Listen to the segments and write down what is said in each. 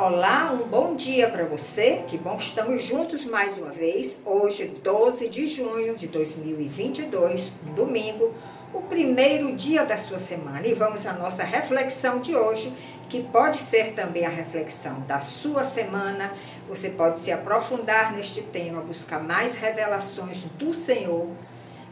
Olá, um bom dia para você. Que bom que estamos juntos mais uma vez. Hoje, 12 de junho de 2022, domingo, o primeiro dia da sua semana. E vamos à nossa reflexão de hoje, que pode ser também a reflexão da sua semana. Você pode se aprofundar neste tema, buscar mais revelações do Senhor.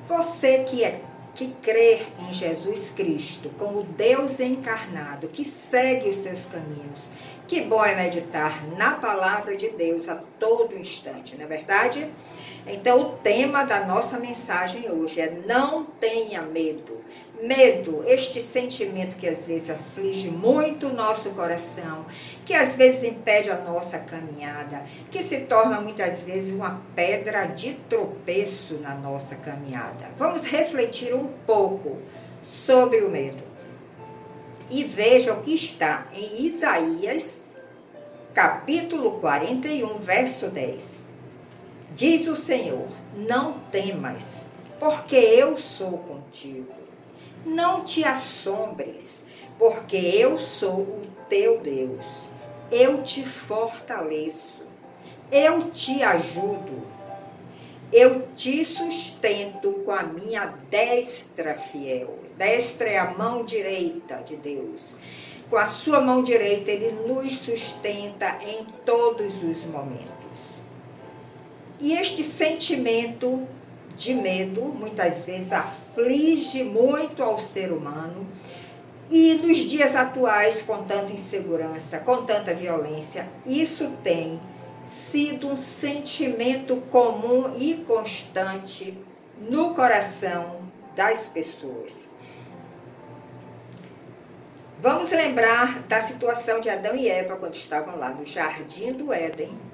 Você que é que crer em Jesus Cristo como Deus encarnado, que segue os seus caminhos. Que bom é meditar na palavra de Deus a todo instante, não é verdade? Então, o tema da nossa mensagem hoje é: não tenha medo. Medo, este sentimento que às vezes aflige muito o nosso coração, que às vezes impede a nossa caminhada, que se torna muitas vezes uma pedra de tropeço na nossa caminhada. Vamos refletir um pouco sobre o medo. E veja o que está em Isaías, capítulo 41, verso 10. Diz o Senhor: Não temas, porque eu sou contigo. Não te assombres, porque eu sou o teu Deus. Eu te fortaleço. Eu te ajudo. Eu te sustento com a minha destra fiel. Destra é a mão direita de Deus. Com a sua mão direita, ele nos sustenta em todos os momentos. E este sentimento de medo muitas vezes aflige muito ao ser humano. E nos dias atuais, com tanta insegurança, com tanta violência, isso tem sido um sentimento comum e constante no coração das pessoas. Vamos lembrar da situação de Adão e Eva quando estavam lá no jardim do Éden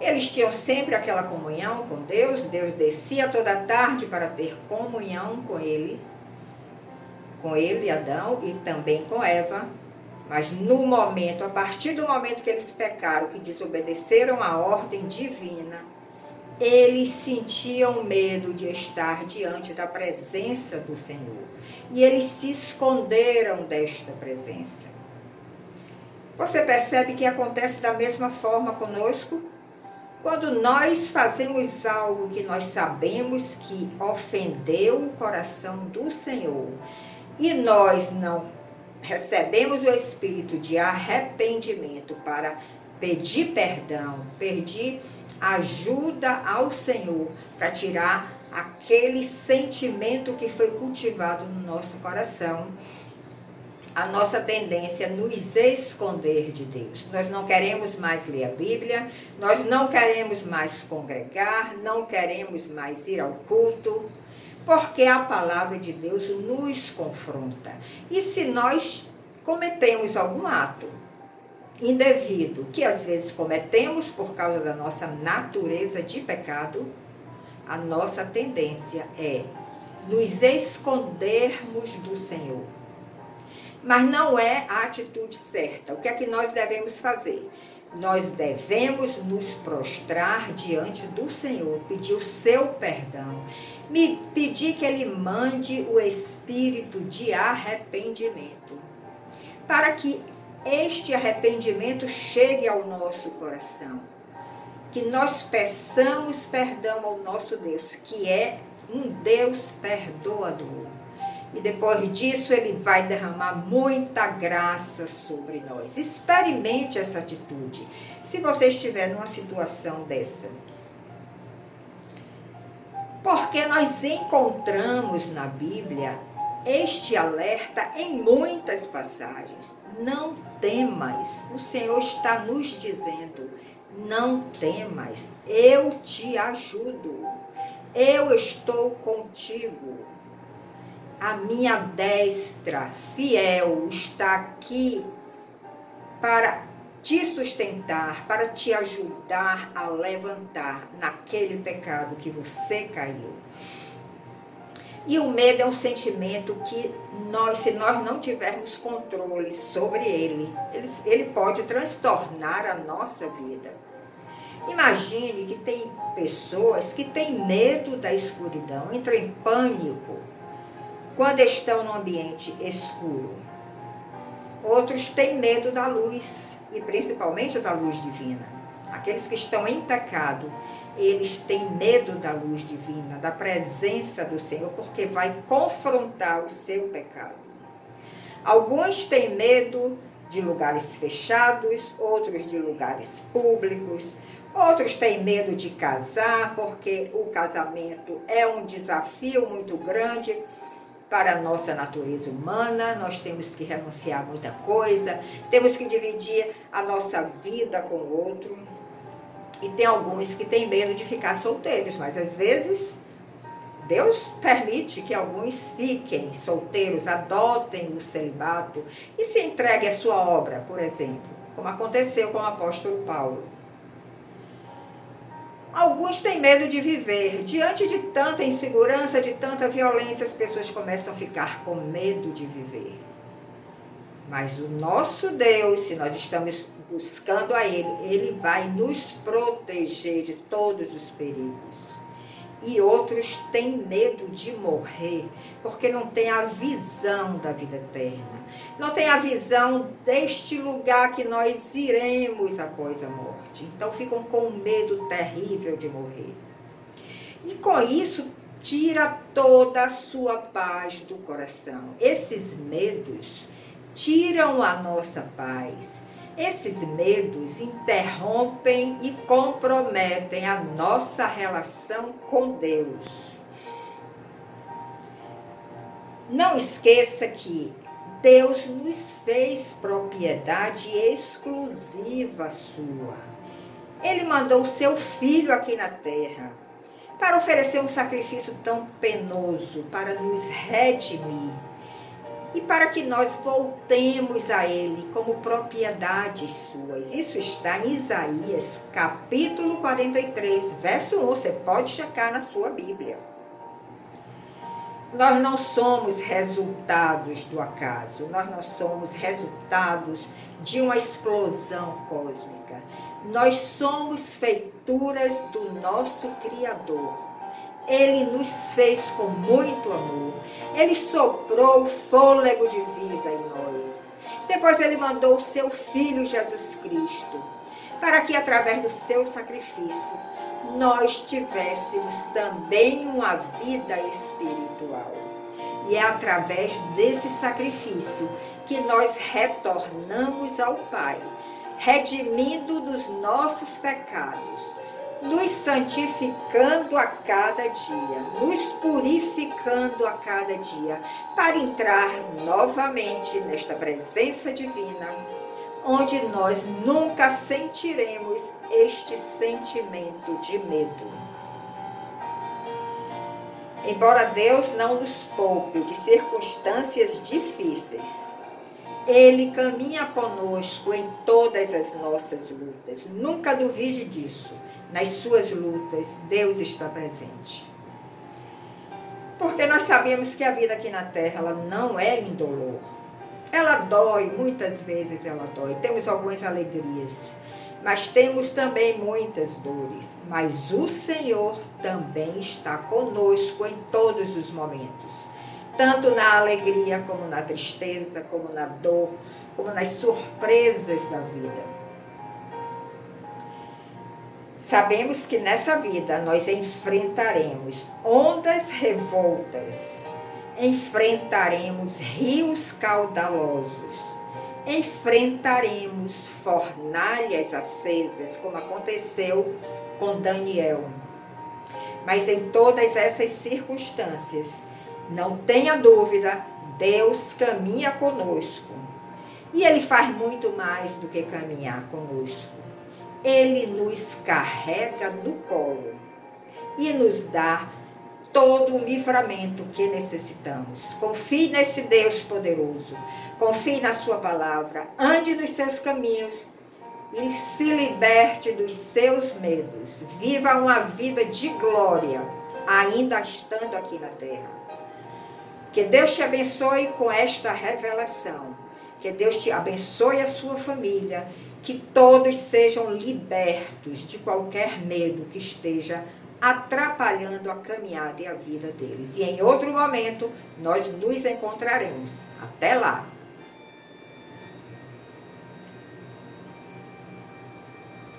eles tinham sempre aquela comunhão com Deus, Deus descia toda tarde para ter comunhão com ele, com ele, Adão, e também com Eva. Mas no momento, a partir do momento que eles pecaram, que desobedeceram a ordem divina, eles sentiam medo de estar diante da presença do Senhor. E eles se esconderam desta presença. Você percebe que acontece da mesma forma conosco? Quando nós fazemos algo que nós sabemos que ofendeu o coração do Senhor e nós não recebemos o espírito de arrependimento para pedir perdão, pedir ajuda ao Senhor para tirar aquele sentimento que foi cultivado no nosso coração a nossa tendência é nos esconder de Deus. Nós não queremos mais ler a Bíblia, nós não queremos mais congregar, não queremos mais ir ao culto, porque a palavra de Deus nos confronta. E se nós cometemos algum ato indevido, que às vezes cometemos por causa da nossa natureza de pecado, a nossa tendência é nos escondermos do Senhor mas não é a atitude certa. O que é que nós devemos fazer? Nós devemos nos prostrar diante do Senhor, pedir o seu perdão, me pedir que Ele mande o espírito de arrependimento, para que este arrependimento chegue ao nosso coração, que nós peçamos perdão ao nosso Deus, que é um Deus perdoador e depois disso ele vai derramar muita graça sobre nós. Experimente essa atitude. Se você estiver numa situação dessa. Porque nós encontramos na Bíblia este alerta em muitas passagens. Não temas. O Senhor está nos dizendo: não temas, eu te ajudo. Eu estou contigo a minha destra fiel está aqui para te sustentar, para te ajudar a levantar naquele pecado que você caiu. E o medo é um sentimento que nós, se nós não tivermos controle sobre ele, ele, ele pode transtornar a nossa vida. Imagine que tem pessoas que têm medo da escuridão, entram em pânico quando estão no ambiente escuro. Outros têm medo da luz e principalmente da luz divina. Aqueles que estão em pecado, eles têm medo da luz divina, da presença do Senhor, porque vai confrontar o seu pecado. Alguns têm medo de lugares fechados, outros de lugares públicos, outros têm medo de casar, porque o casamento é um desafio muito grande para a nossa natureza humana, nós temos que renunciar a muita coisa, temos que dividir a nossa vida com o outro. E tem alguns que têm medo de ficar solteiros, mas às vezes Deus permite que alguns fiquem solteiros, adotem o celibato e se entreguem à sua obra, por exemplo, como aconteceu com o apóstolo Paulo. Alguns têm medo de viver. Diante de tanta insegurança, de tanta violência, as pessoas começam a ficar com medo de viver. Mas o nosso Deus, se nós estamos buscando a Ele, Ele vai nos proteger de todos os perigos. E outros têm medo de morrer, porque não tem a visão da vida eterna. Não tem a visão deste lugar que nós iremos após a morte. Então ficam com medo terrível de morrer. E com isso, tira toda a sua paz do coração. Esses medos tiram a nossa paz esses medos interrompem e comprometem a nossa relação com Deus. Não esqueça que Deus nos fez propriedade exclusiva sua. Ele mandou o seu filho aqui na terra para oferecer um sacrifício tão penoso, para nos redimir e para que nós voltemos a Ele como propriedades suas. Isso está em Isaías, capítulo 43, verso 1. Você pode checar na sua Bíblia. Nós não somos resultados do acaso, nós não somos resultados de uma explosão cósmica. Nós somos feituras do nosso Criador ele nos fez com muito amor. Ele soprou o fôlego de vida em nós. Depois ele mandou o seu filho Jesus Cristo, para que através do seu sacrifício nós tivéssemos também uma vida espiritual. E é através desse sacrifício que nós retornamos ao Pai, redimindo dos nossos pecados nos santificando a cada dia, nos purificando a cada dia, para entrar novamente nesta presença divina, onde nós nunca sentiremos este sentimento de medo. Embora Deus não nos poupe de circunstâncias difíceis, Ele caminha conosco em todas as nossas lutas. Nunca duvide disso nas suas lutas, Deus está presente. Porque nós sabemos que a vida aqui na terra ela não é indolor. Ela dói, muitas vezes ela dói. Temos algumas alegrias, mas temos também muitas dores. Mas o Senhor também está conosco em todos os momentos, tanto na alegria como na tristeza, como na dor, como nas surpresas da vida. Sabemos que nessa vida nós enfrentaremos ondas revoltas, enfrentaremos rios caudalosos, enfrentaremos fornalhas acesas, como aconteceu com Daniel. Mas em todas essas circunstâncias, não tenha dúvida, Deus caminha conosco. E Ele faz muito mais do que caminhar conosco ele nos carrega no colo e nos dá todo o livramento que necessitamos. Confie nesse Deus poderoso, confie na Sua palavra, ande nos seus caminhos e se liberte dos seus medos. Viva uma vida de glória, ainda estando aqui na terra. Que Deus te abençoe com esta revelação. Que Deus te abençoe a sua família que todos sejam libertos de qualquer medo que esteja atrapalhando a caminhada e a vida deles. E em outro momento nós nos encontraremos. Até lá!